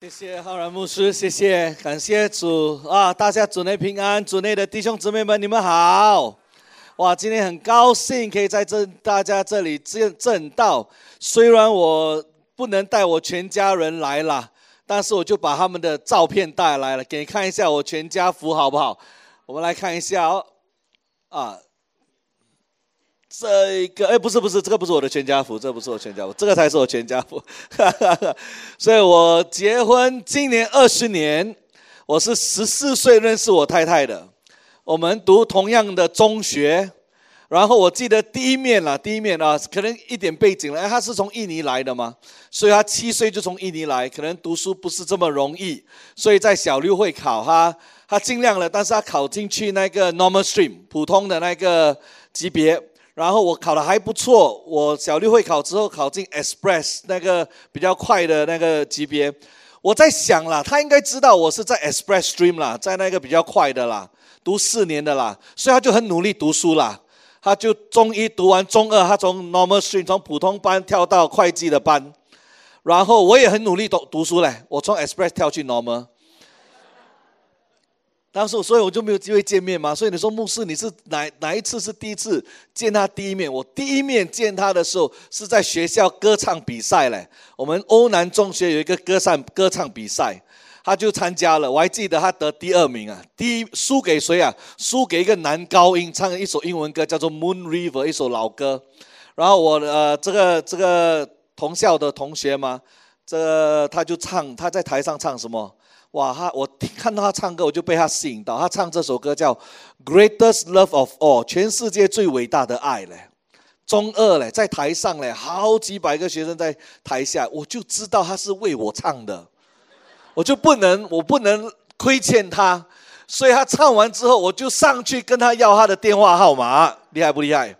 谢谢浩然牧师，谢谢，感谢主啊！大家主内平安，主内的弟兄姊妹们，你们好！哇，今天很高兴可以在这大家这里见证到。虽然我不能带我全家人来了，但是我就把他们的照片带来了，给你看一下我全家福，好不好？我们来看一下哦，啊。这一个哎，不是不是，这个不是我的全家福，这不是我全家福，这个才是我全家福。所以我结婚今年二十年，我是十四岁认识我太太的，我们读同样的中学，然后我记得第一面啦，第一面啊，可能一点背景了，哎，他是从印尼来的嘛，所以他七岁就从印尼来，可能读书不是这么容易，所以在小六会考哈，他尽量了，但是他考进去那个 normal stream 普通的那个级别。然后我考的还不错，我小六会考之后考进 Express 那个比较快的那个级别。我在想啦，他应该知道我是在 Express Stream 啦，在那个比较快的啦，读四年的啦，所以他就很努力读书啦。他就中一读完中二，他从 Normal Stream 从普通班跳到会计的班。然后我也很努力读读书嘞，我从 Express 跳去 Normal。当时，所以我就没有机会见面嘛。所以你说牧师，你是哪哪一次是第一次见他第一面？我第一面见他的时候是在学校歌唱比赛嘞。我们欧南中学有一个歌唱歌唱比赛，他就参加了。我还记得他得第二名啊，第一输给谁啊？输给一个男高音，唱了一首英文歌，叫做《Moon River》，一首老歌。然后我呃，这个这个同校的同学嘛，这他就唱，他在台上唱什么？哇，他我看到他唱歌，我就被他吸引到。他唱这首歌叫《Greatest Love of All》，全世界最伟大的爱嘞。中二嘞，在台上嘞，好几百个学生在台下，我就知道他是为我唱的，我就不能，我不能亏欠他。所以他唱完之后，我就上去跟他要他的电话号码，厉害不厉害？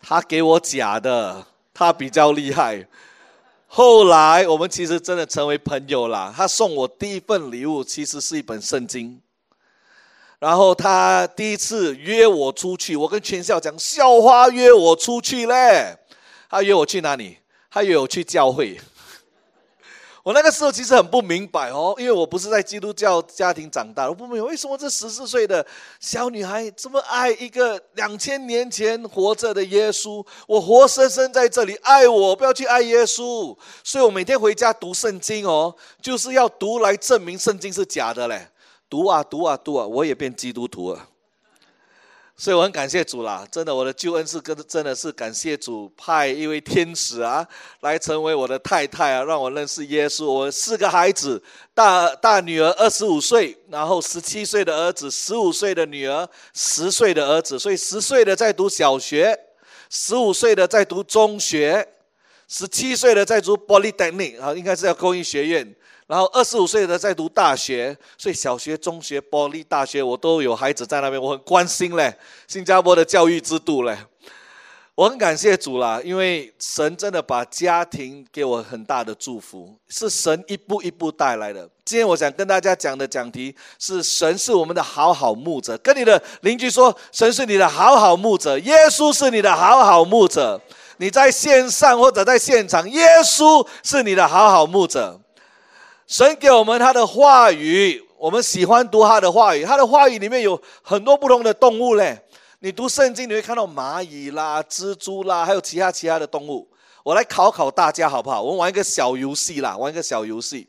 他给我假的，他比较厉害。后来我们其实真的成为朋友了。他送我第一份礼物，其实是一本圣经。然后他第一次约我出去，我跟全校讲，校花约我出去嘞。他约我去哪里？他约我去教会。我那个时候其实很不明白哦，因为我不是在基督教家庭长大，我不明白为什么这十四岁的小女孩这么爱一个两千年前活着的耶稣。我活生生在这里爱我，不要去爱耶稣。所以我每天回家读圣经哦，就是要读来证明圣经是假的嘞。读啊读啊读啊，我也变基督徒了。所以我很感谢主啦，真的，我的救恩是跟真的是感谢主派一位天使啊，来成为我的太太啊，让我认识耶稣。我四个孩子，大大女儿二十五岁，然后十七岁的儿子，十五岁的女儿，十岁的儿子，所以十岁的在读小学，十五岁的在读中学，十七岁的在读 Polytechnic 啊，应该是要工艺学院。然后二十五岁的在读大学，所以小学、中学、玻璃大学，我都有孩子在那边，我很关心嘞。新加坡的教育制度嘞，我很感谢主啦，因为神真的把家庭给我很大的祝福，是神一步一步带来的。今天我想跟大家讲的讲题是：神是我们的好好牧者。跟你的邻居说，神是你的好好牧者，耶稣是你的好好牧者。你在线上或者在现场，耶稣是你的好好牧者。神给我们他的话语，我们喜欢读他的话语。他的话语里面有很多不同的动物嘞。你读圣经，你会看到蚂蚁啦、蜘蛛啦，还有其他其他的动物。我来考考大家好不好？我们玩一个小游戏啦，玩一个小游戏。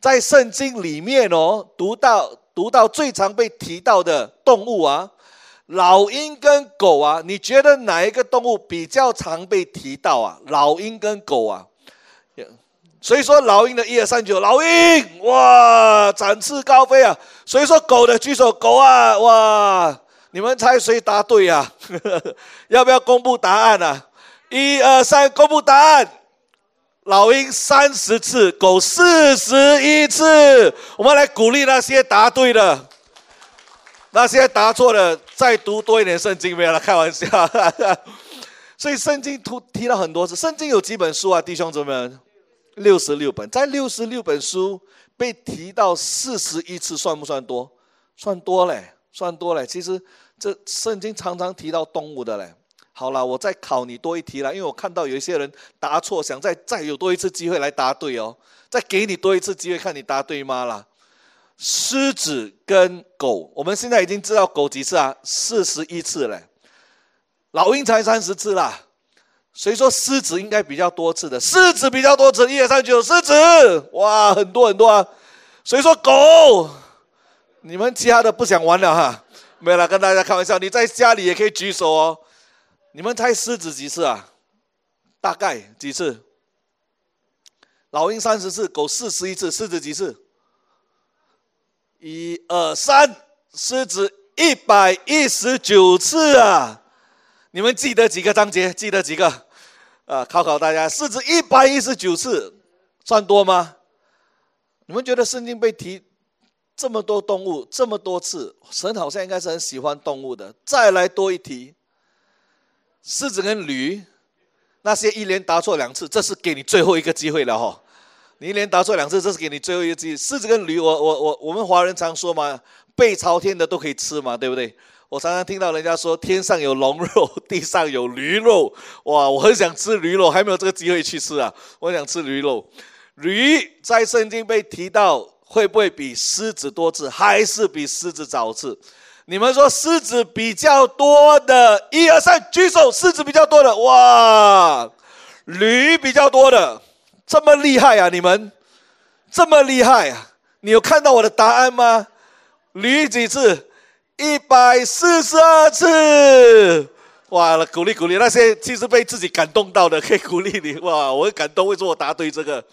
在圣经里面哦，读到读到最常被提到的动物啊，老鹰跟狗啊，你觉得哪一个动物比较常被提到啊？老鹰跟狗啊？所以说老鹰的一二三九，老鹰哇，展翅高飞啊！所以说狗的举手，狗啊哇！你们猜谁答对呀？要不要公布答案呢？一二三，公布答案。老鹰三十次，狗四十一次。我们来鼓励那些答对的，那些答错的再读多一点圣经，没有了，开玩笑。所以圣经提提了很多次，圣经有几本书啊，弟兄姊妹们？六十六本，在六十六本书被提到四十一次，算不算多？算多嘞，算多嘞。其实这圣经常常提到动物的嘞，好了，我再考你多一题了，因为我看到有一些人答错，想再再有多一次机会来答对哦，再给你多一次机会，看你答对吗啦？狮子跟狗，我们现在已经知道狗几次啊？四十一次了，老鹰才三十次啦。所以说狮子应该比较多次的，狮子比较多次，一二三九，狮子，哇，很多很多啊。所以说狗，你们其他的不想玩了哈，没有了，跟大家开玩笑，你在家里也可以举手哦。你们猜狮子几次啊？大概几次？老鹰三十次，狗四十一次，狮子几次？一二三，狮子一百一十九次啊！你们记得几个章节？记得几个？啊，考考大家，狮子一百一十九次，算多吗？你们觉得圣经被提这么多动物这么多次，神好像应该是很喜欢动物的。再来多一题，狮子跟驴，那些一连答错两次，这是给你最后一个机会了哈。你一连答错两次，这是给你最后一个机会。狮子跟驴，我我我我们华人常说嘛，背朝天的都可以吃嘛，对不对？我常常听到人家说天上有龙肉，地上有驴肉。哇，我很想吃驴肉，还没有这个机会去吃啊！我想吃驴肉。驴在圣经被提到，会不会比狮子多次，还是比狮子早次？你们说狮子比较多的，一二三，举手。狮子比较多的，哇，驴比较多的，这么厉害啊！你们这么厉害啊！你有看到我的答案吗？驴几次？一百四十二次，哇！鼓励鼓励那些其实被自己感动到的，可以鼓励你哇！我很感动，为什么我答对这个？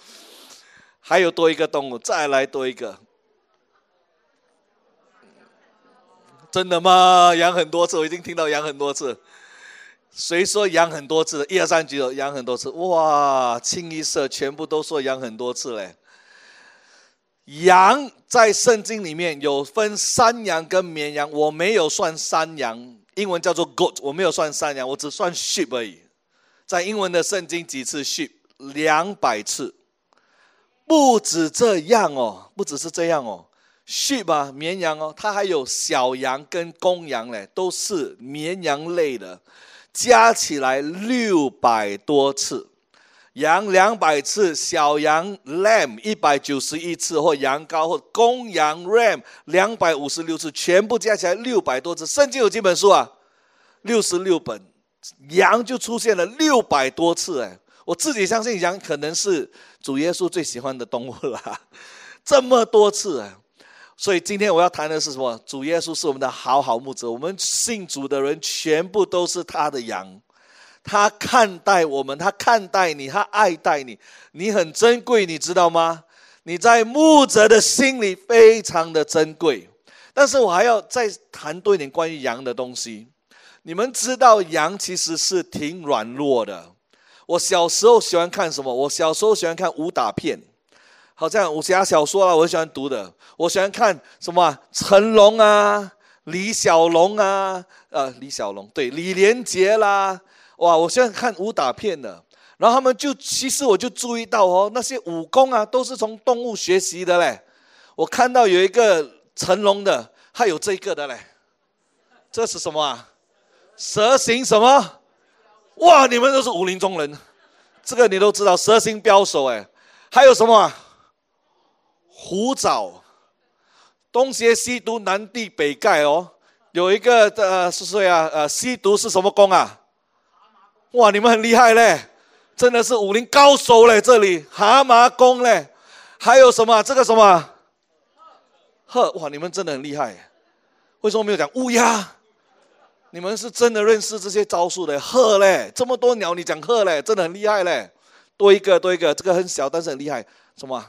还有多一个动物，再来多一个，真的吗？养很多次，我已经听到养很多次。谁说养很多次？一二三，举手，养很多次。哇！清一色全部都说养很多次嘞。羊在圣经里面有分山羊跟绵羊，我没有算山羊，英文叫做 goat，我没有算山羊，我只算 sheep 而已。在英文的圣经几次 sheep 两百次，不止这样哦，不只是这样哦，sheep 啊绵羊哦，它还有小羊跟公羊嘞，都是绵羊类的，加起来六百多次。羊两百次，小羊 lamb 一百九十一次，或羊羔或公羊 ram 两百五十六次，全部加起来六百多次。圣经有几本书啊？六十六本，羊就出现了六百多次。哎，我自己相信羊可能是主耶稣最喜欢的动物了，这么多次。所以今天我要谈的是什么？主耶稣是我们的好好牧者，我们信主的人全部都是他的羊。他看待我们，他看待你，他爱戴你，你很珍贵，你知道吗？你在牧者的心里非常的珍贵。但是我还要再谈多一点关于羊的东西。你们知道羊其实是挺软弱的。我小时候喜欢看什么？我小时候喜欢看武打片，好像武侠小说啊，我喜欢读的。我喜欢看什么？成龙啊，李小龙啊，呃，李小龙对，李连杰啦。哇！我现在看武打片的，然后他们就其实我就注意到哦，那些武功啊都是从动物学习的嘞。我看到有一个成龙的，还有这个的嘞，这是什么啊？蛇形什么？哇！你们都是武林中人，这个你都知道，蛇形标手哎。还有什么啊？虎爪，东邪西毒南帝北丐哦。有一个呃是谁啊？呃，西毒是什么功啊？哇，你们很厉害嘞，真的是武林高手嘞！这里蛤蟆功嘞，还有什么？这个什么？鹤哇，你们真的很厉害。为什么没有讲乌鸦？你们是真的认识这些招数的鹤嘞？这么多鸟，你讲鹤嘞，真的很厉害嘞。多一个，多一个，这个很小，但是很厉害。什么？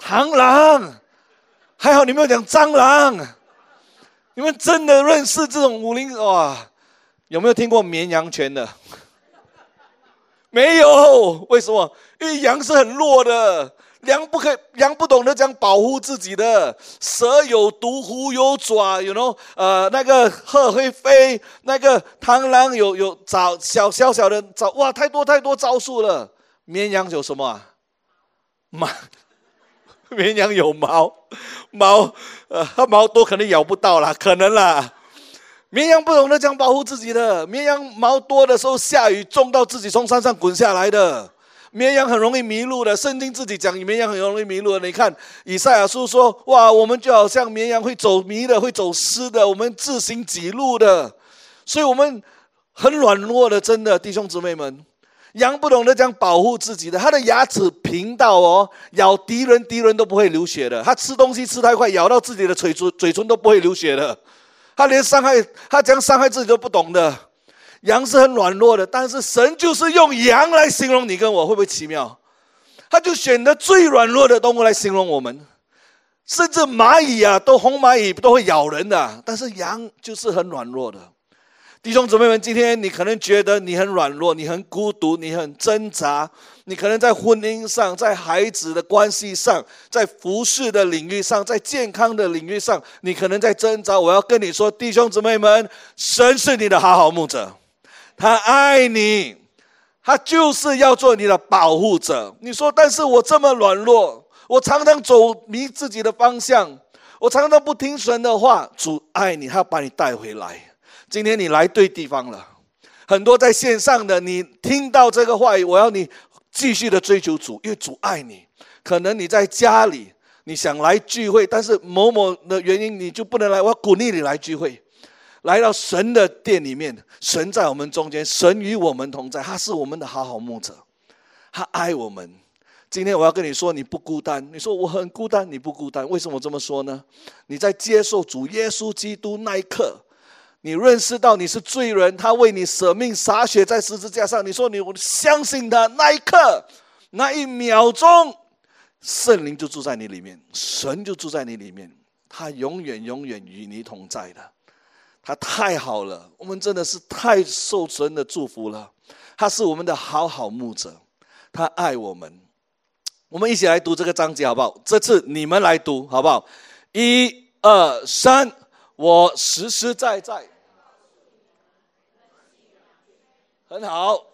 螳螂？还好你没有讲蟑螂。你们真的认识这种武林哇？有没有听过绵羊拳的？没有，为什么？因为羊是很弱的，羊不可以，羊不懂得讲保护自己的。蛇有毒，虎有爪，you know？呃，那个鹤会飞，那个螳螂有有爪，小小小的爪，哇，太多太多招数了。绵羊有什么啊？毛，绵羊有毛，毛，呃，它毛多可能咬不到啦，可能啦。绵羊不懂得讲保护自己的，绵羊毛多的时候下雨重到自己从山上滚下来的。绵羊很容易迷路的，圣经自己讲，绵羊很容易迷路的。你看以赛亚书说：“哇，我们就好像绵羊会走迷的，会走失的，我们自行挤路的。”所以，我们很软弱的，真的弟兄姊妹们，羊不懂得讲保护自己的，它的牙齿平到哦，咬敌人，敌人都不会流血的。它吃东西吃太快，咬到自己的嘴唇，嘴唇都不会流血的。他连伤害，它讲伤害自己都不懂的。羊是很软弱的，但是神就是用羊来形容你跟我，会不会奇妙？他就选择最软弱的动物来形容我们，甚至蚂蚁啊，都红蚂蚁都会咬人的，但是羊就是很软弱的。弟兄姊妹们，今天你可能觉得你很软弱，你很孤独，你很挣扎，你可能在婚姻上，在孩子的关系上，在服饰的领域上，在健康的领域上，你可能在挣扎。我要跟你说，弟兄姊妹们，神是你的好好牧者。他爱你，他就是要做你的保护者。你说，但是我这么软弱，我常常走迷自己的方向，我常常不听神的话。主爱你，他要把你带回来。今天你来对地方了。很多在线上的，你听到这个话语，我要你继续的追求主，因为主爱你。可能你在家里，你想来聚会，但是某某的原因你就不能来。我鼓励你来聚会。来到神的殿里面，神在我们中间，神与我们同在，他是我们的好好牧者，他爱我们。今天我要跟你说，你不孤单。你说我很孤单，你不孤单。为什么这么说呢？你在接受主耶稣基督那一刻，你认识到你是罪人，他为你舍命洒血在十字架上。你说你我相信他那一刻，那一秒钟，圣灵就住在你里面，神就住在你里面，他永远永远与你同在的。他太好了，我们真的是太受神的祝福了。他是我们的好好牧者，他爱我们。我们一起来读这个章节好不好？这次你们来读好不好？一二三，我实实在在，很好。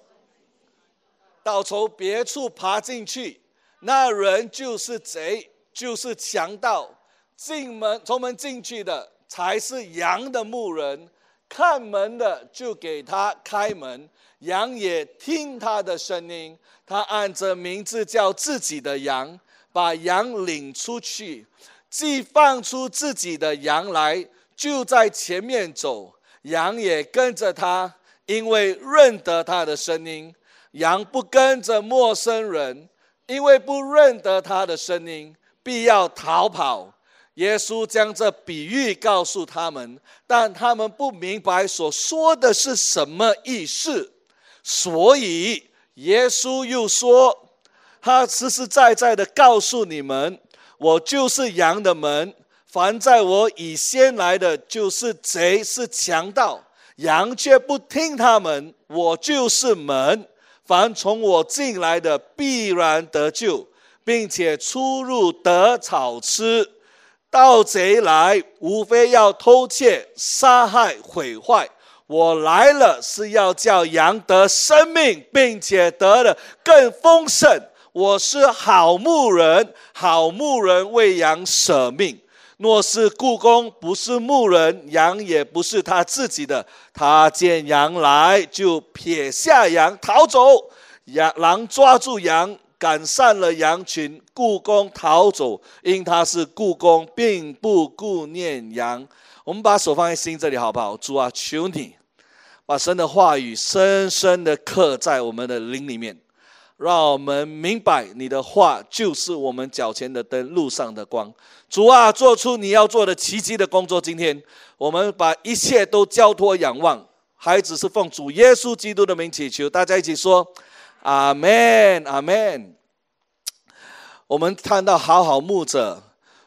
到从别处爬进去，那人就是贼，就是强盗。进门从门进去的。才是羊的牧人，看门的就给他开门，羊也听他的声音。他按着名字叫自己的羊，把羊领出去，既放出自己的羊来，就在前面走，羊也跟着他，因为认得他的声音。羊不跟着陌生人，因为不认得他的声音，必要逃跑。耶稣将这比喻告诉他们，但他们不明白所说的是什么意思，所以耶稣又说：“他实实在在的告诉你们，我就是羊的门。凡在我以先来的，就是贼，是强盗。羊却不听他们。我就是门，凡从我进来的，必然得救，并且出入得草吃。”盗贼来，无非要偷窃、杀害、毁坏。我来了，是要叫羊得生命，并且得的更丰盛。我是好牧人，好牧人为羊舍命。若是故宫不是牧人，羊也不是他自己的。他见羊来，就撇下羊逃走。羊狼抓住羊。赶散了羊群，故宫逃走，因他是故宫，并不顾念羊。我们把手放在心这里，好不好？主啊，求你把神的话语深深的刻在我们的灵里面，让我们明白你的话就是我们脚前的灯，路上的光。主啊，做出你要做的奇迹的工作。今天我们把一切都交托仰望，孩子是奉主耶稣基督的名祈求，大家一起说。阿门，阿门。我们看到好好牧者，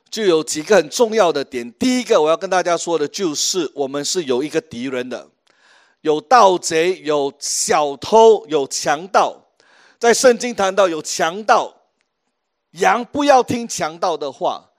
就有几个很重要的点。第一个，我要跟大家说的就是，我们是有一个敌人的，有盗贼，有小偷，有强盗。在圣经谈到有强盗，羊不要听强盗的话。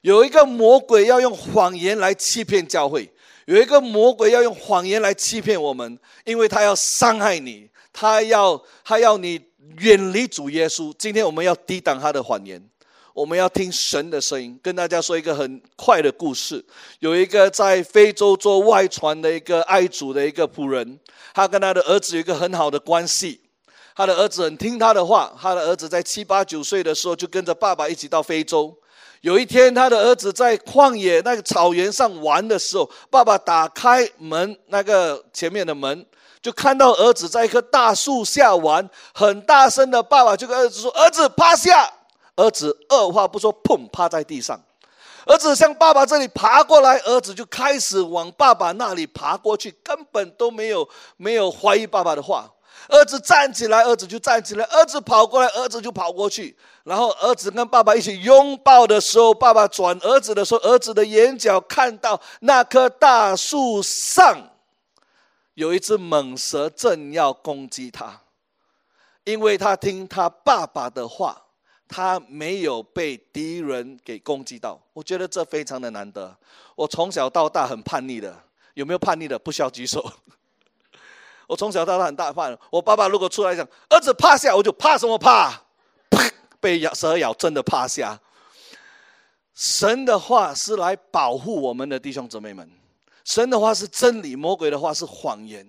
有一个魔鬼要用谎言来欺骗教会，有一个魔鬼要用谎言来欺骗我们，因为他要伤害你。他要他要你远离主耶稣。今天我们要抵挡他的谎言，我们要听神的声音。跟大家说一个很快的故事：有一个在非洲做外传的一个爱主的一个仆人，他跟他的儿子有一个很好的关系。他的儿子很听他的话。他的儿子在七八九岁的时候就跟着爸爸一起到非洲。有一天，他的儿子在旷野那个草原上玩的时候，爸爸打开门，那个前面的门，就看到儿子在一棵大树下玩，很大声的，爸爸就跟儿子说：“儿子趴下。”儿子二话不说，砰，趴在地上。儿子向爸爸这里爬过来，儿子就开始往爸爸那里爬过去，根本都没有没有怀疑爸爸的话。儿子站起来，儿子就站起来；儿子跑过来，儿子就跑过去。然后儿子跟爸爸一起拥抱的时候，爸爸转儿子的时候，儿子的眼角看到那棵大树上有一只猛蛇正要攻击他，因为他听他爸爸的话，他没有被敌人给攻击到。我觉得这非常的难得。我从小到大很叛逆的，有没有叛逆的？不需要举手。我从小到大很大怕，我爸爸如果出来讲儿子趴下，我就怕什么怕？被咬蛇咬，真的趴下。神的话是来保护我们的弟兄姊妹们，神的话是真理，魔鬼的话是谎言。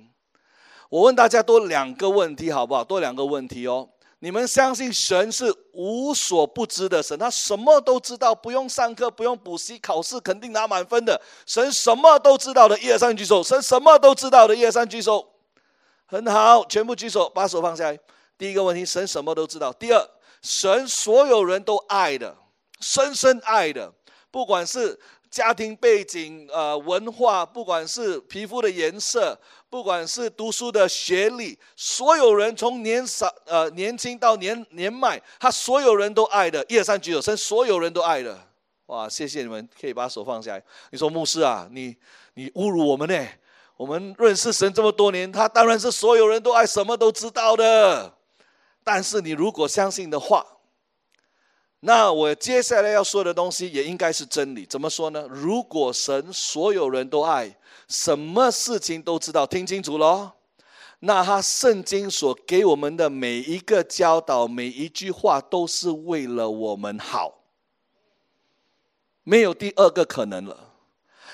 我问大家多两个问题好不好？多两个问题哦。你们相信神是无所不知的神，他什么都知道，不用上课，不用补习，考试肯定拿满分的。神什么都知道的，一二三举手。神什么都知道的，一二三举手。很好，全部举手，把手放下来。第一个问题，神什么都知道。第二，神所有人都爱的，深深爱的，不管是家庭背景、呃文化，不管是皮肤的颜色，不管是读书的学历，所有人从年少呃年轻到年年迈，他所有人都爱的。一二三举手，神所有人都爱的。哇，谢谢你们，可以把手放下来。你说牧师啊，你你侮辱我们呢？我们认识神这么多年，他当然是所有人都爱，什么都知道的。但是你如果相信的话，那我接下来要说的东西也应该是真理。怎么说呢？如果神所有人都爱，什么事情都知道，听清楚喽。那他圣经所给我们的每一个教导，每一句话，都是为了我们好，没有第二个可能了。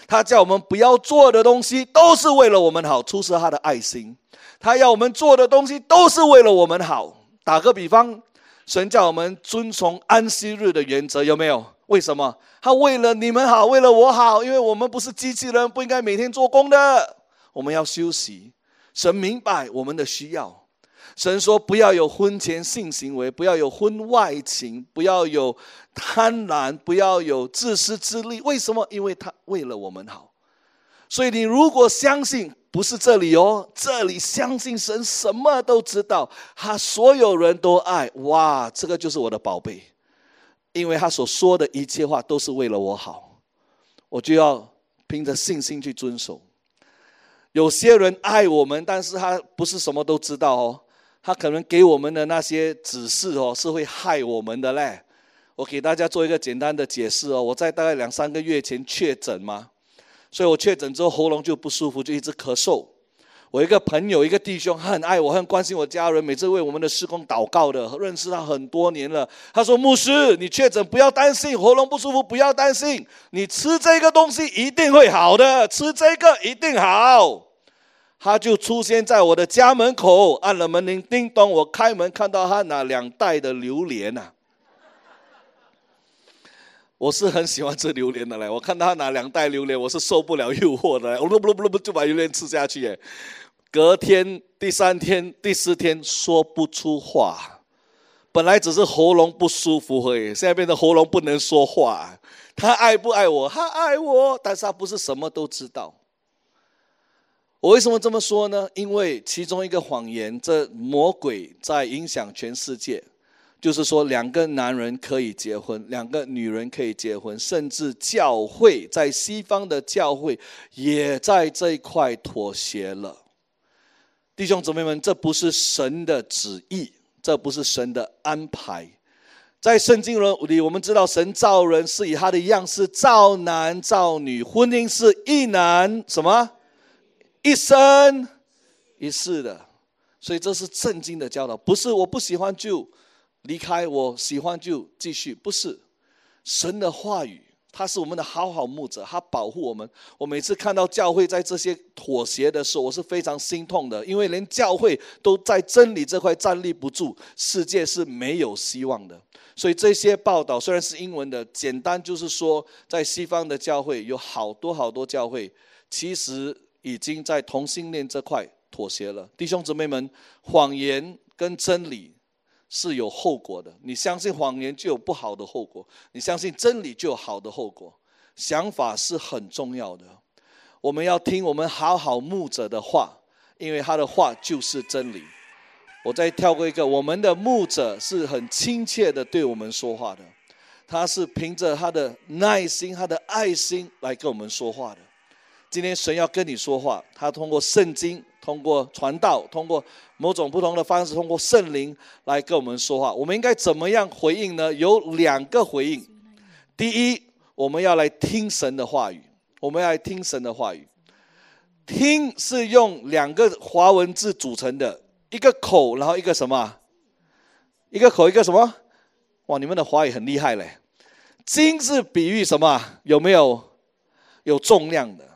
他叫我们不要做的东西，都是为了我们好，出自他的爱心。他要我们做的东西，都是为了我们好。打个比方，神叫我们遵从安息日的原则，有没有？为什么？他为了你们好，为了我好，因为我们不是机器人，不应该每天做工的，我们要休息。神明白我们的需要。神说：“不要有婚前性行为，不要有婚外情，不要有贪婪，不要有自私自利。为什么？因为他为了我们好。所以你如果相信，不是这里哦，这里相信神什么都知道，他所有人都爱。哇，这个就是我的宝贝，因为他所说的一切话都是为了我好，我就要凭着信心去遵守。有些人爱我们，但是他不是什么都知道哦。”他可能给我们的那些指示哦，是会害我们的嘞。我给大家做一个简单的解释哦。我在大概两三个月前确诊嘛，所以我确诊之后喉咙就不舒服，就一直咳嗽。我一个朋友，一个弟兄，他很爱我，很关心我家人，每次为我们的施工祷告的，认识他很多年了。他说：“牧师，你确诊不要担心，喉咙不舒服不要担心，你吃这个东西一定会好的，吃这个一定好。”他就出现在我的家门口，按了门铃，叮咚，我开门看到他拿两袋的榴莲呐。我是很喜欢吃榴莲的嘞，我看到他拿两袋榴莲，我是受不了诱惑的，我不不不不就把榴莲吃下去耶。隔天、第三天、第四天说不出话，本来只是喉咙不舒服而已，现在变成喉咙不能说话。他爱不爱我？他爱我，但是他不是什么都知道。我为什么这么说呢？因为其中一个谎言，这魔鬼在影响全世界，就是说两个男人可以结婚，两个女人可以结婚，甚至教会在西方的教会也在这一块妥协了。弟兄姊妹们，这不是神的旨意，这不是神的安排。在圣经里，我们知道神造人是以他的样式造男造女，婚姻是一男什么？一生一世的，所以这是圣经的教导，不是我不喜欢就离开，我喜欢就继续，不是。神的话语，他是我们的好好牧者，他保护我们。我每次看到教会在这些妥协的时候，我是非常心痛的，因为连教会都在真理这块站立不住，世界是没有希望的。所以这些报道虽然是英文的，简单就是说，在西方的教会有好多好多教会，其实已经在同性恋这块妥协了。弟兄姊妹们，谎言跟真理。是有后果的。你相信谎言就有不好的后果，你相信真理就有好的后果。想法是很重要的。我们要听我们好好牧者的话，因为他的话就是真理。我再跳过一个，我们的牧者是很亲切的对我们说话的，他是凭着他的耐心、他的爱心来跟我们说话的。今天神要跟你说话，他通过圣经。通过传道，通过某种不同的方式，通过圣灵来跟我们说话。我们应该怎么样回应呢？有两个回应。第一，我们要来听神的话语。我们要来听神的话语。听是用两个华文字组成的，一个口，然后一个什么？一个口，一个什么？哇，你们的华语很厉害嘞。金是比喻什么？有没有？有重量的。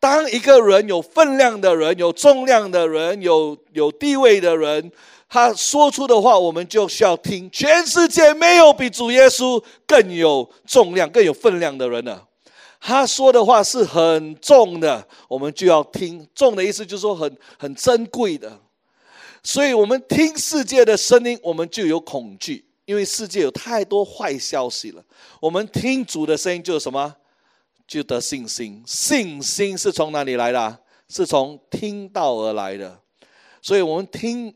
当一个人有分量的人、有重量的人、有有地位的人，他说出的话，我们就需要听。全世界没有比主耶稣更有重量、更有分量的人了。他说的话是很重的，我们就要听。重的意思就是说很很珍贵的。所以我们听世界的声音，我们就有恐惧，因为世界有太多坏消息了。我们听主的声音，就是什么？就得信心，信心是从哪里来的？是从听道而来的。所以，我们听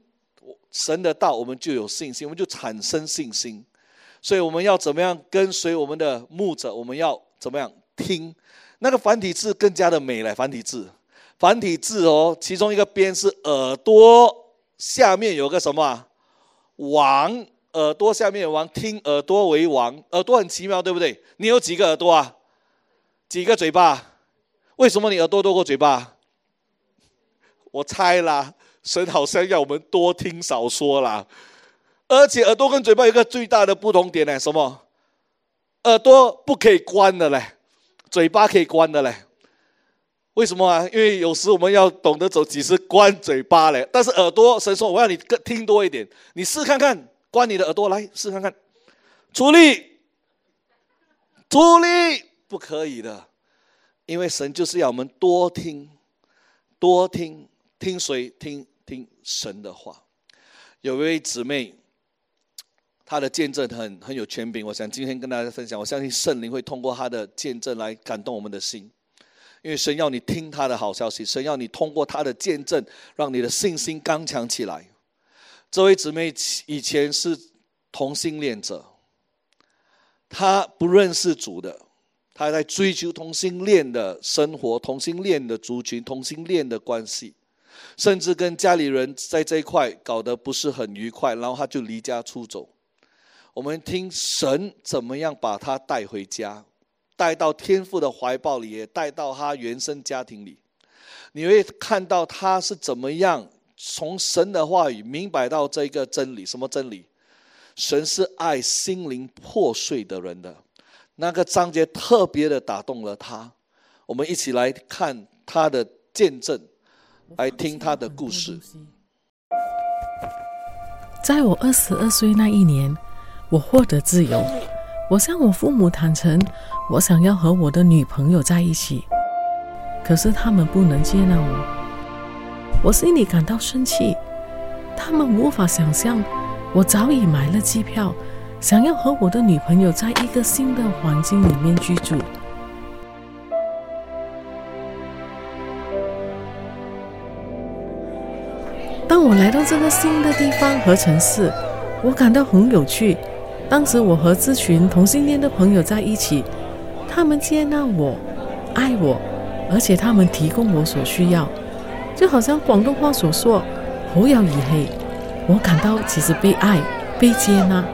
神的道，我们就有信心，我们就产生信心。所以，我们要怎么样跟随我们的牧者？我们要怎么样听？那个繁体字更加的美了。繁体字，繁体字哦，其中一个边是耳朵，下面有个什么王？耳朵下面王，听耳朵为王，耳朵很奇妙，对不对？你有几个耳朵啊？几个嘴巴？为什么你耳朵多过嘴巴？我猜啦，神好像要我们多听少说啦。而且耳朵跟嘴巴有一个最大的不同点呢，什么？耳朵不可以关的嘞，嘴巴可以关的嘞。为什么啊？因为有时我们要懂得走几时关嘴巴嘞。但是耳朵，神说我要你更听多一点，你试看看，关你的耳朵来试看看，出力，出力。不可以的，因为神就是要我们多听，多听听谁听听神的话。有一位姊妹，她的见证很很有权柄，我想今天跟大家分享。我相信圣灵会通过她的见证来感动我们的心，因为神要你听她的好消息，神要你通过她的见证，让你的信心刚强起来。这位姊妹以前是同性恋者，她不认识主的。他在追求同性恋的生活，同性恋的族群，同性恋的关系，甚至跟家里人在这一块搞得不是很愉快，然后他就离家出走。我们听神怎么样把他带回家，带到天父的怀抱里，也带到他原生家庭里。你会看到他是怎么样从神的话语明白到这个真理，什么真理？神是爱心灵破碎的人的。那个章节特别的打动了他，我们一起来看他的见证，来听他的故事。在我二十二岁那一年，我获得自由。我向我父母坦诚，我想要和我的女朋友在一起，可是他们不能接纳我。我心里感到生气，他们无法想象我早已买了机票。想要和我的女朋友在一个新的环境里面居住。当我来到这个新的地方和城市，我感到很有趣。当时我和这群同性恋的朋友在一起，他们接纳我，爱我，而且他们提供我所需要，就好像广东话所说“好有义气”。我感到其实被爱、被接纳。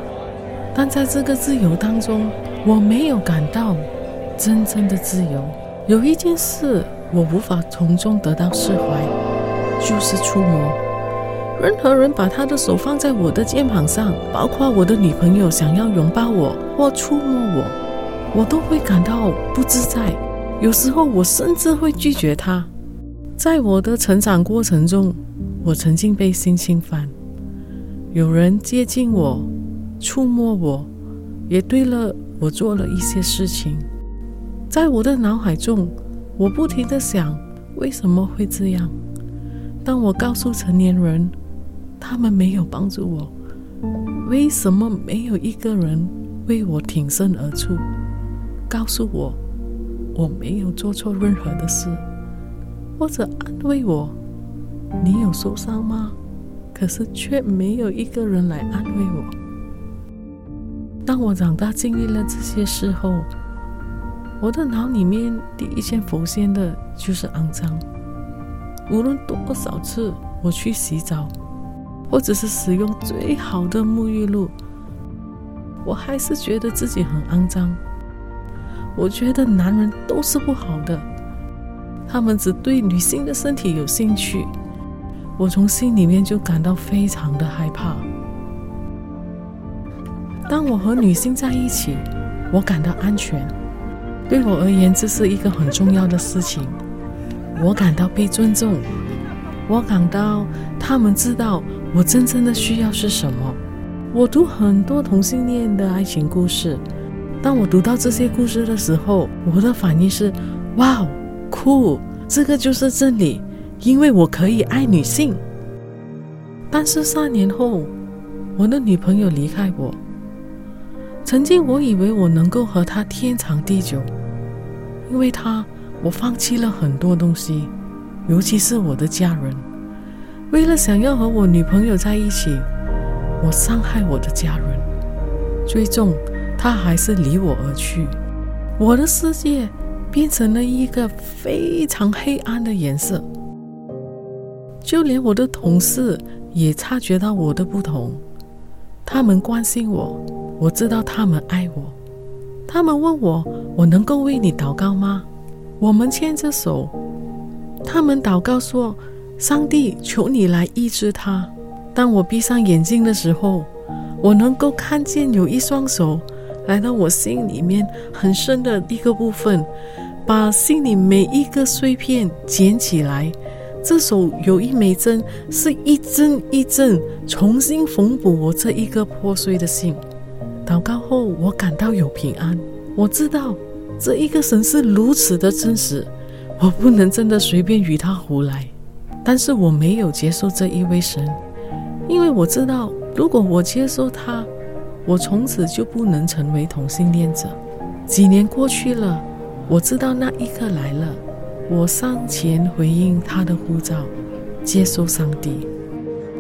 但在这个自由当中，我没有感到真正的自由。有一件事我无法从中得到释怀，就是触摸。任何人把他的手放在我的肩膀上，包括我的女朋友想要拥抱我或触摸我，我都会感到不自在。有时候我甚至会拒绝他。在我的成长过程中，我曾经被性侵犯，有人接近我，触摸我，也对了我做了一些事情。在我的脑海中，我不停的想，为什么会这样？当我告诉成年人，他们没有帮助我，为什么没有一个人为我挺身而出，告诉我我没有做错任何的事，或者安慰我，你有受伤吗？可是却没有一个人来安慰我。当我长大经历了这些事后，我的脑里面第一件浮现的就是肮脏。无论多少次我去洗澡，或者是使用最好的沐浴露，我还是觉得自己很肮脏。我觉得男人都是不好的，他们只对女性的身体有兴趣。我从心里面就感到非常的害怕。当我和女性在一起，我感到安全。对我而言，这是一个很重要的事情。我感到被尊重，我感到他们知道我真正的需要是什么。我读很多同性恋的爱情故事，当我读到这些故事的时候，我的反应是：哇，酷！这个就是真理，因为我可以爱女性。但是三年后，我的女朋友离开我。曾经我以为我能够和他天长地久。因为他，我放弃了很多东西，尤其是我的家人。为了想要和我女朋友在一起，我伤害我的家人。最终，他还是离我而去。我的世界变成了一个非常黑暗的颜色。就连我的同事也察觉到我的不同。他们关心我，我知道他们爱我。他们问我：“我能够为你祷告吗？”我们牵着手。他们祷告说：“上帝，求你来医治他。”当我闭上眼睛的时候，我能够看见有一双手来到我心里面很深的一个部分，把心里每一个碎片捡起来。这手有一枚针，是一针一针重新缝补我这一个破碎的心。祷告后，我感到有平安。我知道这一个神是如此的真实，我不能真的随便与他胡来。但是我没有接受这一位神，因为我知道，如果我接受他，我从此就不能成为同性恋者。几年过去了，我知道那一刻来了，我上前回应他的呼召，接受上帝。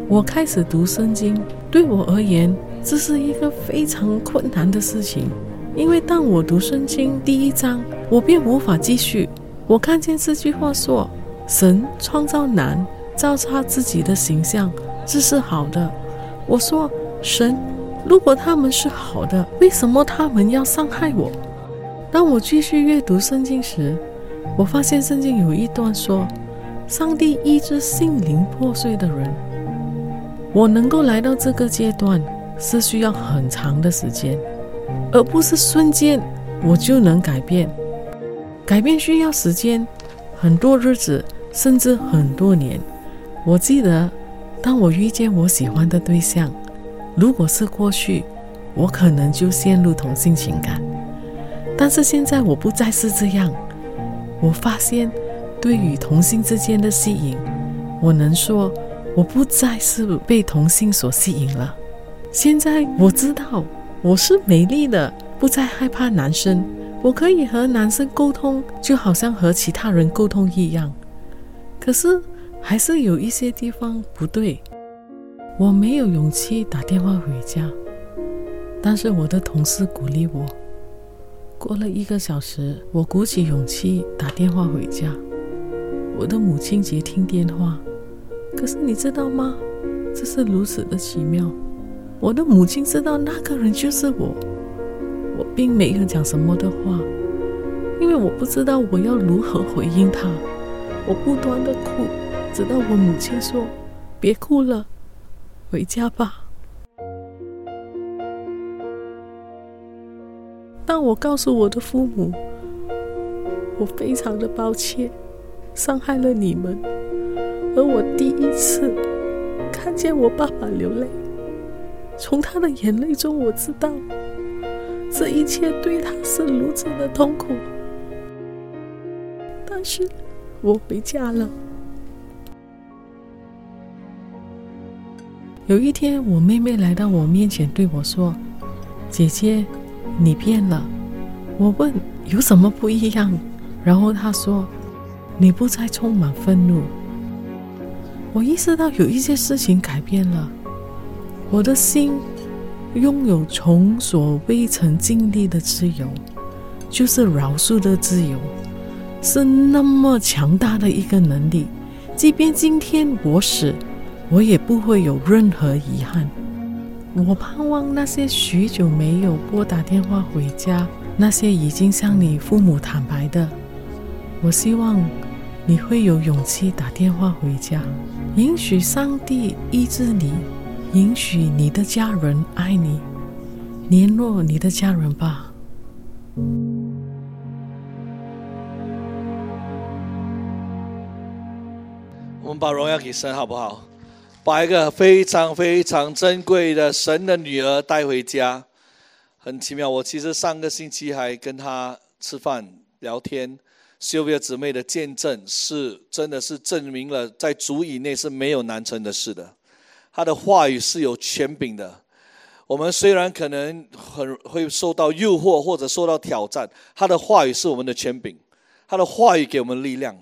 我开始读圣经，对我而言。这是一个非常困难的事情，因为当我读圣经第一章，我便无法继续。我看见这句话说：“神创造男，照他自己的形象，这是好的。”我说：“神，如果他们是好的，为什么他们要伤害我？”当我继续阅读圣经时，我发现圣经有一段说：“上帝医治心灵破碎的人。”我能够来到这个阶段。是需要很长的时间，而不是瞬间我就能改变。改变需要时间，很多日子，甚至很多年。我记得，当我遇见我喜欢的对象，如果是过去，我可能就陷入同性情感。但是现在我不再是这样。我发现，对于同性之间的吸引，我能说，我不再是被同性所吸引了。现在我知道我是美丽的，不再害怕男生，我可以和男生沟通，就好像和其他人沟通一样。可是还是有一些地方不对，我没有勇气打电话回家。但是我的同事鼓励我。过了一个小时，我鼓起勇气打电话回家。我的母亲接听电话，可是你知道吗？这是如此的奇妙。我的母亲知道那个人就是我，我并没有讲什么的话，因为我不知道我要如何回应他。我不断的哭，直到我母亲说：“别哭了，回家吧。”当我告诉我的父母，我非常的抱歉，伤害了你们，而我第一次看见我爸爸流泪，从他的眼泪中，我知道这一切对他是如此的痛苦。但是，我回家了。有一天，我妹妹来到我面前对我说：“姐姐，你变了。”我问：“有什么不一样？”然后他说：“你不再充满愤怒。”我意识到有一些事情改变了，我的心拥有从所未曾经历的自由，就是饶恕的自由，是那么强大的一个能力。即便今天我死。我也不会有任何遗憾。我盼望那些许久没有拨打电话回家，那些已经向你父母坦白的，我希望你会有勇气打电话回家，允许上帝医治你，允许你的家人爱你，联络你的家人吧。我们把荣耀给神，好不好？把一个非常非常珍贵的神的女儿带回家，很奇妙。我其实上个星期还跟她吃饭聊天修女姊妹的见证是真的是证明了在主以内是没有难成的事的。她的话语是有权柄的。我们虽然可能很会受到诱惑或者受到挑战，她的话语是我们的权柄，她的话语给我们力量。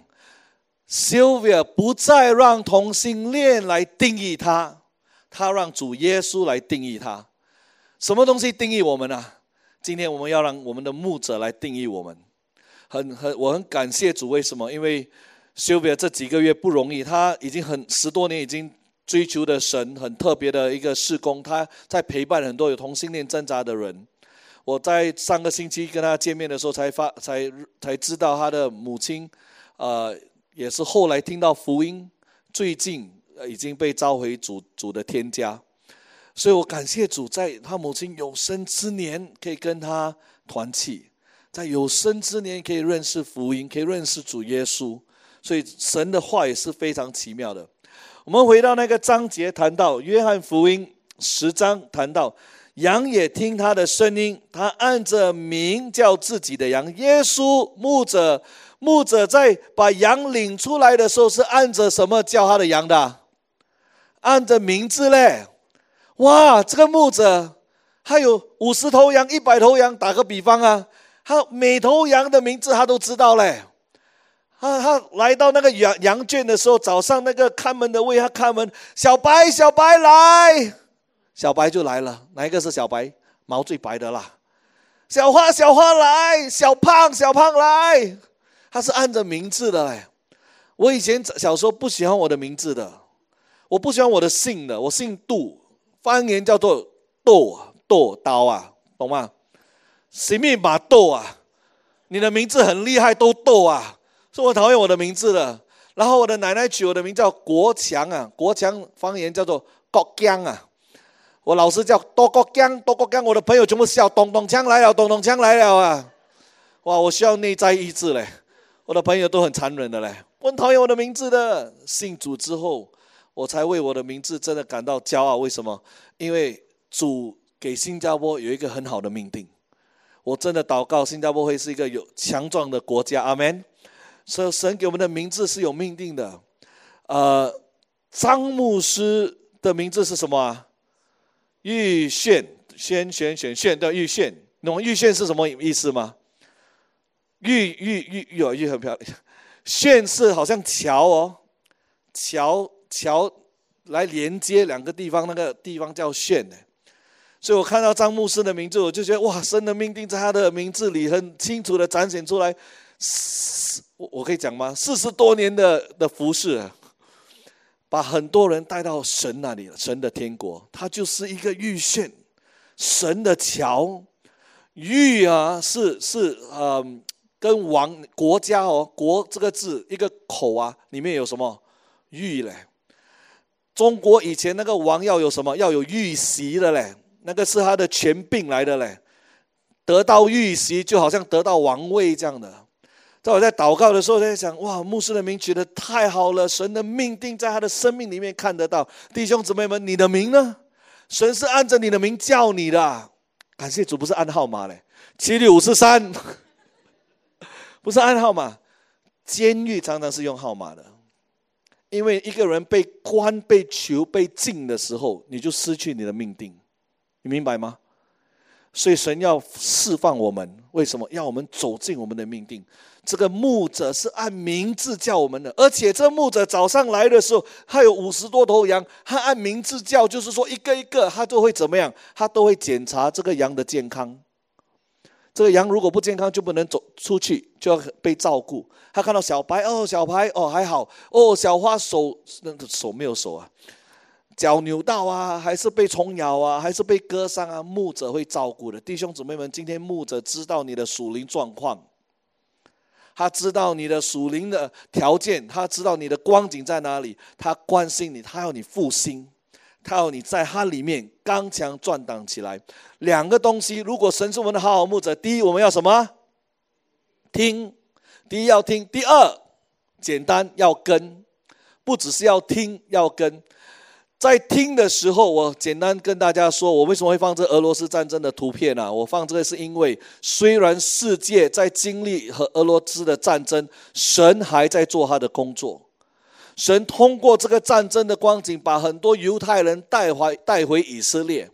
Sylvia 不再让同性恋来定义他，他让主耶稣来定义他。什么东西定义我们呢？今天我们要让我们的牧者来定义我们。很很，我很感谢主，为什么？因为 Sylvia 这几个月不容易，他已经很十多年已经追求的神很特别的一个事工，他在陪伴很多有同性恋挣扎的人。我在上个星期跟他见面的时候，才发才才知道他的母亲，呃。也是后来听到福音，最近已经被召回主主的天家，所以我感谢主，在他母亲有生之年可以跟他团契，在有生之年可以认识福音，可以认识主耶稣，所以神的话也是非常奇妙的。我们回到那个章节，谈到约翰福音十章，谈到羊也听他的声音，他按着名叫自己的羊，耶稣牧者。牧者在把羊领出来的时候，是按着什么叫他的羊的？按着名字嘞！哇，这个牧者他有五十头羊、一百头羊，打个比方啊，他每头羊的名字他都知道嘞。他他来到那个羊羊圈的时候，早上那个看门的为他开门，小白小白来，小白就来了。哪一个是小白？毛最白的啦。小花小花来，小胖小胖来。他是按着名字的嘞，我以前小时候不喜欢我的名字的，我不喜欢我的姓的，我姓杜，方言叫做豆豆刀啊，懂吗？谁命把豆啊？你的名字很厉害，都豆啊，所以我讨厌我的名字的。然后我的奶奶取我的名叫国强啊，国强方言叫做国江啊，我老师叫多国江，多国江，我的朋友全部笑，咚咚锵来了，咚咚锵来了啊！哇，我需要内在意志嘞。我的朋友都很残忍的嘞，我很讨厌我的名字的。信主之后，我才为我的名字真的感到骄傲。为什么？因为主给新加坡有一个很好的命定。我真的祷告，新加坡会是一个有强壮的国家。阿门。所以神给我们的名字是有命定的。呃，张牧师的名字是什么啊？玉炫，轩轩轩炫叫玉炫。懂玉炫是什么意思吗？玉玉玉玉啊玉很漂亮，炫是好像桥哦，桥桥来连接两个地方，那个地方叫炫的。所以我看到张牧师的名字，我就觉得哇，神的命定在他的名字里很清楚的展现出来。我我可以讲吗？四十多年的的服饰，把很多人带到神那里了，神的天国，他就是一个玉县，神的桥。玉啊，是是嗯。跟王国家哦，国这个字一个口啊，里面有什么玉嘞？中国以前那个王要有什么？要有玉玺的嘞，那个是他的权柄来的嘞。得到玉玺，就好像得到王位这样的。在我在祷告的时候，在想，哇，牧师的名取得太好了，神的命定在他的生命里面看得到。弟兄姊妹们，你的名呢？神是按着你的名叫你的，感谢主，不是按号码嘞，七六五四三，不是按号码。监狱常常是用号码的，因为一个人被关、被囚、被禁的时候，你就失去你的命定，你明白吗？所以神要释放我们，为什么要我们走进我们的命定？这个牧者是按名字叫我们的，而且这牧者早上来的时候，他有五十多头羊，他按名字叫，就是说一个一个，他都会怎么样？他都会检查这个羊的健康。这个羊如果不健康，就不能走出去，就要被照顾。他看到小白哦，小白哦还好哦，小花手那手没有手啊，脚扭到啊，还是被虫咬啊，还是被割伤啊？牧者会照顾的，弟兄姊妹们，今天牧者知道你的属灵状况。他知道你的属灵的条件，他知道你的光景在哪里，他关心你，他要你复兴，他要你在他里面刚强壮胆起来。两个东西，如果神是我们的好好牧者，第一我们要什么？听，第一要听；第二，简单要跟，不只是要听，要跟。在听的时候，我简单跟大家说，我为什么会放这俄罗斯战争的图片呢？我放这个是因为，虽然世界在经历和俄罗斯的战争，神还在做他的工作。神通过这个战争的光景，把很多犹太人带回带回以色列。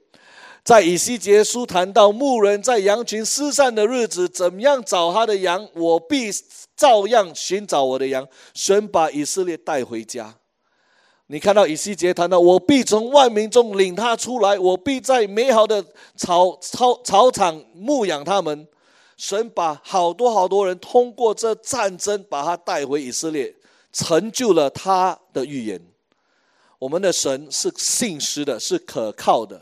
在以西结书谈到牧人在羊群失散的日子，怎么样找他的羊？我必照样寻找我的羊。神把以色列带回家。你看到以西结谈到，我必从万民中领他出来，我必在美好的草草草场牧养他们。神把好多好多人通过这战争把他带回以色列，成就了他的预言。我们的神是信实的，是可靠的，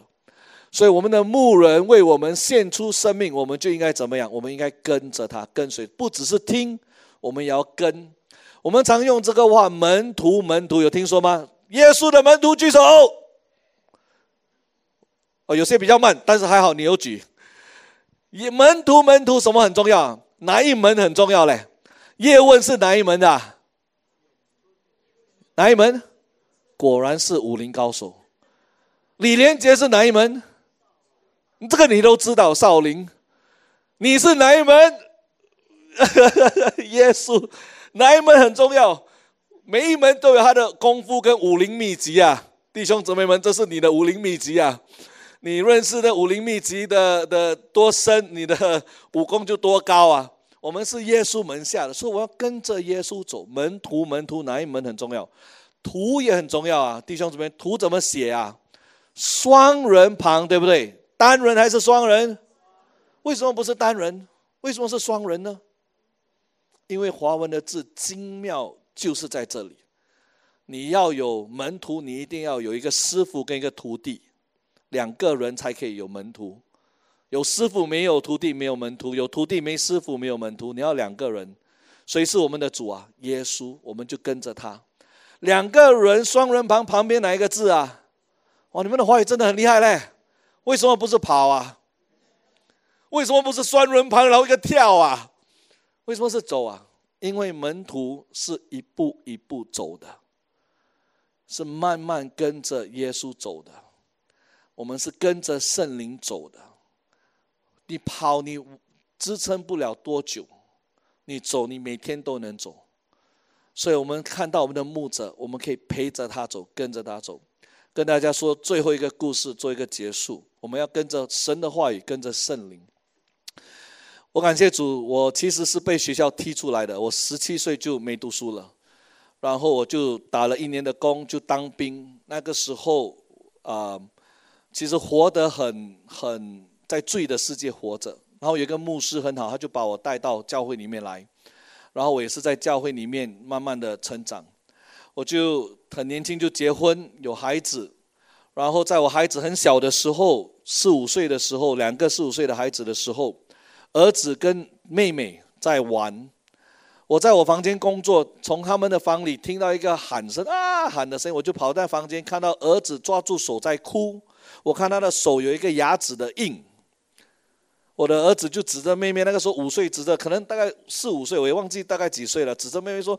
所以我们的牧人为我们献出生命，我们就应该怎么样？我们应该跟着他，跟随，不只是听，我们也要跟。我们常用这个话，门徒，门徒，有听说吗？耶稣的门徒举手。哦，有些比较慢，但是还好你有举。也门徒，门徒什么很重要？哪一门很重要嘞？叶问是哪一门的？哪一门？果然是武林高手。李连杰是哪一门？这个你都知道。少林，你是哪一门？耶稣，哪一门很重要？每一门都有他的功夫跟武林秘籍啊，弟兄姊妹们，这是你的武林秘籍啊！你认识的武林秘籍的的多深，你的武功就多高啊！我们是耶稣门下的，所以我要跟着耶稣走。门徒，门徒哪一门很重要？徒也很重要啊，弟兄姊妹，徒怎么写啊？双人旁，对不对？单人还是双人？为什么不是单人？为什么是双人呢？因为华文的字精妙。就是在这里，你要有门徒，你一定要有一个师傅跟一个徒弟，两个人才可以有门徒。有师傅没有徒弟，没有门徒；有徒弟没师傅，没有门徒。你要两个人，谁是我们的主啊？耶稣，我们就跟着他。两个人，双人旁旁边哪一个字啊？哇，你们的话语真的很厉害嘞！为什么不是跑啊？为什么不是双人旁然后一个跳啊？为什么是走啊？因为门徒是一步一步走的，是慢慢跟着耶稣走的。我们是跟着圣灵走的。你跑，你支撑不了多久；你走，你每天都能走。所以我们看到我们的牧者，我们可以陪着他走，跟着他走。跟大家说最后一个故事，做一个结束。我们要跟着神的话语，跟着圣灵。我感谢主，我其实是被学校踢出来的。我十七岁就没读书了，然后我就打了一年的工，就当兵。那个时候啊，其实活得很很在罪的世界活着。然后有一个牧师很好，他就把我带到教会里面来，然后我也是在教会里面慢慢的成长。我就很年轻就结婚有孩子，然后在我孩子很小的时候，四五岁的时候，两个四五岁的孩子的时候。儿子跟妹妹在玩，我在我房间工作，从他们的房里听到一个喊声啊喊的声音，我就跑在房间，看到儿子抓住手在哭，我看他的手有一个牙齿的印，我的儿子就指着妹妹，那个时候五岁，指着可能大概四五岁，我也忘记大概几岁了，指着妹妹说：“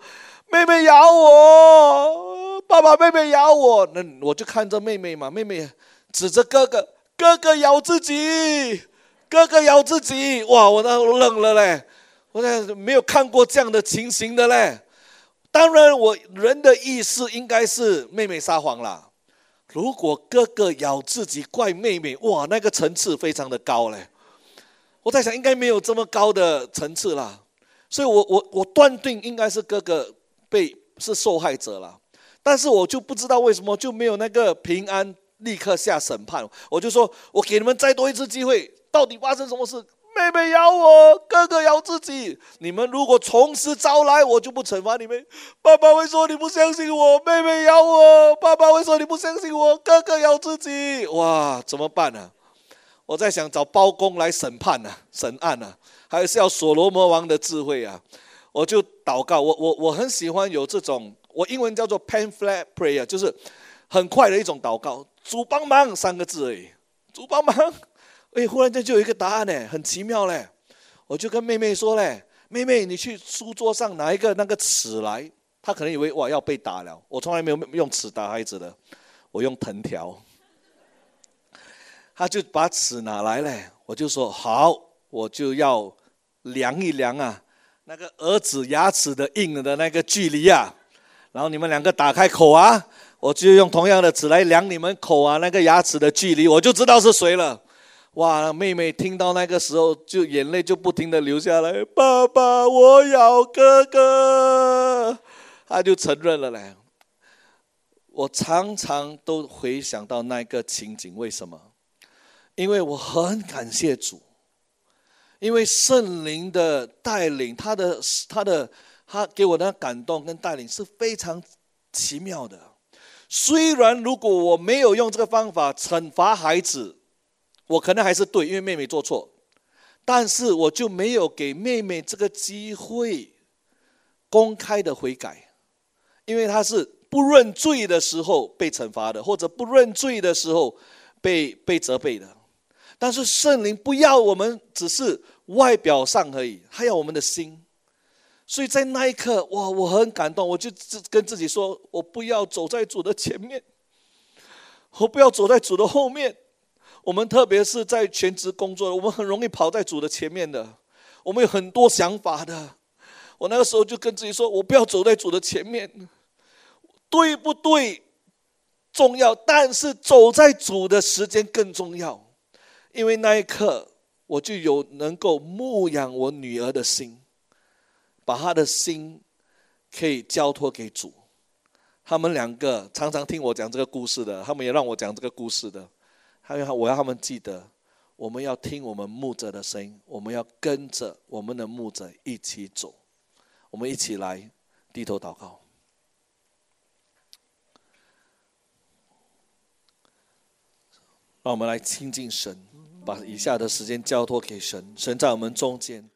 妹妹咬我，爸爸妹妹咬我。”那我就看着妹妹嘛，妹妹指着哥哥，哥哥咬自己，哥哥咬自己。哇，我那愣了嘞，我那没有看过这样的情形的嘞。当然，我人的意思应该是妹妹撒谎了。如果哥哥咬自己怪妹妹，哇，那个层次非常的高嘞。我在想，应该没有这么高的层次啦，所以我我我断定应该是哥哥被是受害者了，但是我就不知道为什么就没有那个平安立刻下审判，我就说我给你们再多一次机会，到底发生什么事？妹妹咬我，哥哥咬自己，你们如果从实招来，我就不惩罚你们。爸爸会说你不相信我，妹妹咬我，爸爸会说你不相信我，哥哥咬自己，哇，怎么办呢？我在想找包公来审判呢，审案呢，还是要所罗门王的智慧啊？我就祷告，我我我很喜欢有这种，我英文叫做 pen flat prayer，就是很快的一种祷告。主帮忙三个字而已，主帮忙，哎，忽然间就有一个答案呢，很奇妙嘞。我就跟妹妹说嘞，妹妹你去书桌上拿一个那个尺来，她可能以为哇要被打了，我从来没有用尺打孩子的，我用藤条。他就把尺拿来了，我就说好，我就要量一量啊，那个儿子牙齿的硬的那个距离啊，然后你们两个打开口啊，我就用同样的尺来量你们口啊那个牙齿的距离，我就知道是谁了。哇，妹妹听到那个时候就眼泪就不停的流下来，爸爸，我咬哥哥，他就承认了嘞。我常常都回想到那个情景，为什么？因为我很感谢主，因为圣灵的带领，他的他的他给我的感动跟带领是非常奇妙的。虽然如果我没有用这个方法惩罚孩子，我可能还是对，因为妹妹做错，但是我就没有给妹妹这个机会公开的悔改，因为她是不认罪的时候被惩罚的，或者不认罪的时候被被责备的。但是圣灵不要我们只是外表上而已，他要我们的心。所以在那一刻，哇，我很感动，我就自跟自己说，我不要走在主的前面，我不要走在主的后面。我们特别是在全职工作，我们很容易跑在主的前面的，我们有很多想法的。我那个时候就跟自己说，我不要走在主的前面，对不对？重要，但是走在主的时间更重要。因为那一刻，我就有能够牧养我女儿的心，把她的心可以交托给主。他们两个常常听我讲这个故事的，他们也让我讲这个故事的。还有，我要他们记得，我们要听我们牧者的声音，我们要跟着我们的牧者一起走。我们一起来低头祷告。让我们来亲近神。把以下的时间交托给神，神在我们中间。